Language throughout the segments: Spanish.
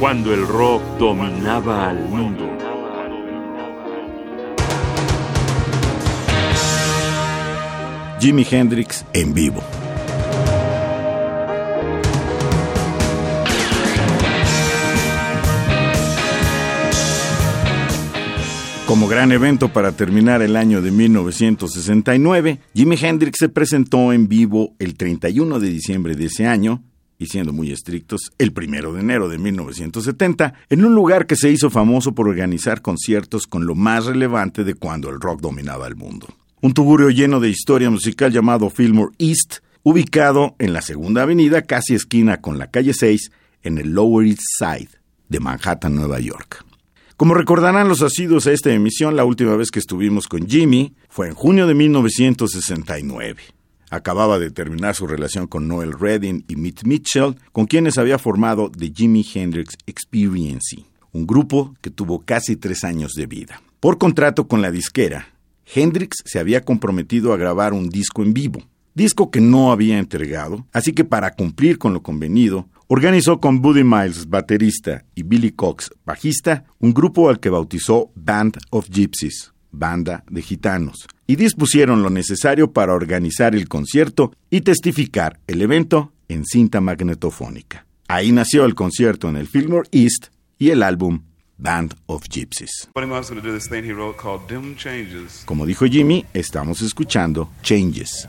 cuando el rock dominaba al mundo. Jimi Hendrix en vivo. Como gran evento para terminar el año de 1969, Jimi Hendrix se presentó en vivo el 31 de diciembre de ese año, y siendo muy estrictos, el 1 de enero de 1970, en un lugar que se hizo famoso por organizar conciertos con lo más relevante de cuando el rock dominaba el mundo. Un tugurio lleno de historia musical llamado Fillmore East, ubicado en la segunda avenida, casi esquina con la calle 6, en el Lower East Side de Manhattan, Nueva York. Como recordarán los asiduos a esta emisión, la última vez que estuvimos con Jimmy fue en junio de 1969. Acababa de terminar su relación con Noel Redding y Mitch Mitchell, con quienes había formado The Jimi Hendrix Experience, un grupo que tuvo casi tres años de vida. Por contrato con la disquera, Hendrix se había comprometido a grabar un disco en vivo, disco que no había entregado, así que para cumplir con lo convenido, Organizó con Buddy Miles, baterista, y Billy Cox, bajista, un grupo al que bautizó Band of Gypsies, banda de gitanos, y dispusieron lo necesario para organizar el concierto y testificar el evento en cinta magnetofónica. Ahí nació el concierto en el Fillmore East y el álbum Band of Gypsies. Como dijo Jimmy, estamos escuchando Changes.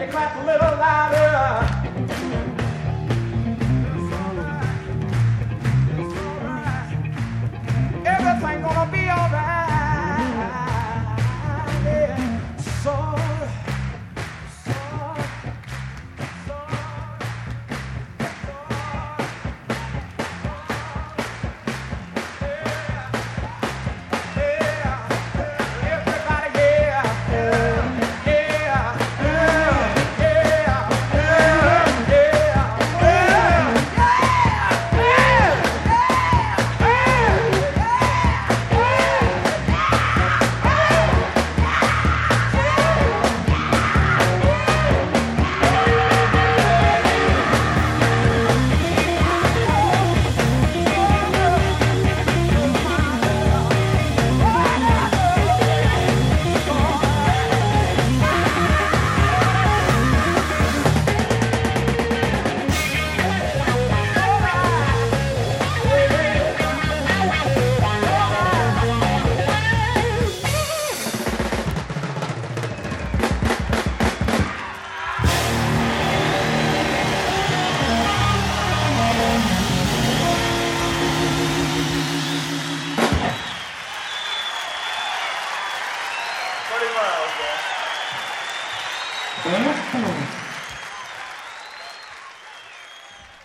You clap a little louder?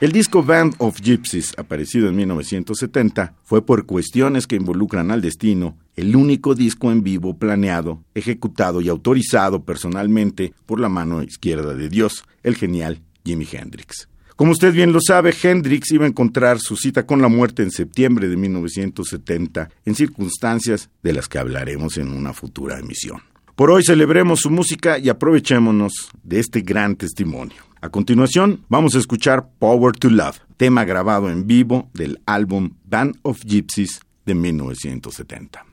El disco Band of Gypsies, aparecido en 1970, fue por cuestiones que involucran al destino, el único disco en vivo planeado, ejecutado y autorizado personalmente por la mano izquierda de Dios, el genial Jimi Hendrix. Como usted bien lo sabe, Hendrix iba a encontrar su cita con la muerte en septiembre de 1970 en circunstancias de las que hablaremos en una futura emisión. Por hoy celebremos su música y aprovechémonos de este gran testimonio. A continuación, vamos a escuchar Power to Love, tema grabado en vivo del álbum Band of Gypsies de 1970.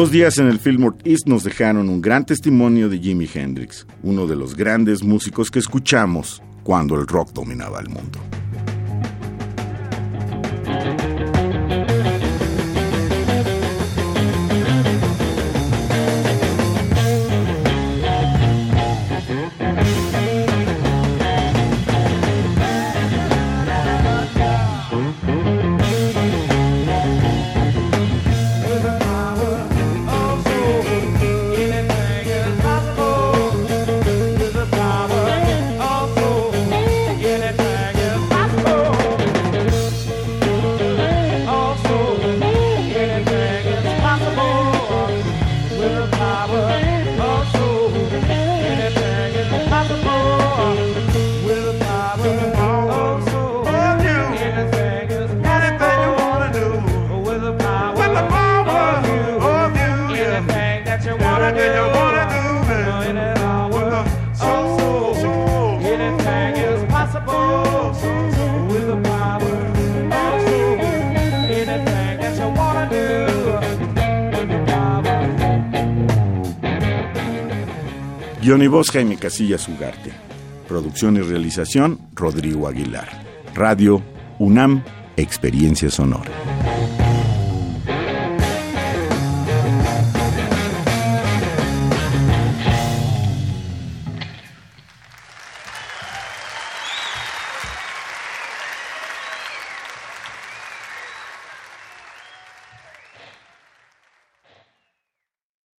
Dos días en el Fillmore East nos dejaron un gran testimonio de Jimi Hendrix, uno de los grandes músicos que escuchamos cuando el rock dominaba el mundo. Guión y Jaime Casillas Ugarte. Producción y realización Rodrigo Aguilar. Radio UNAM, Experiencia Sonora.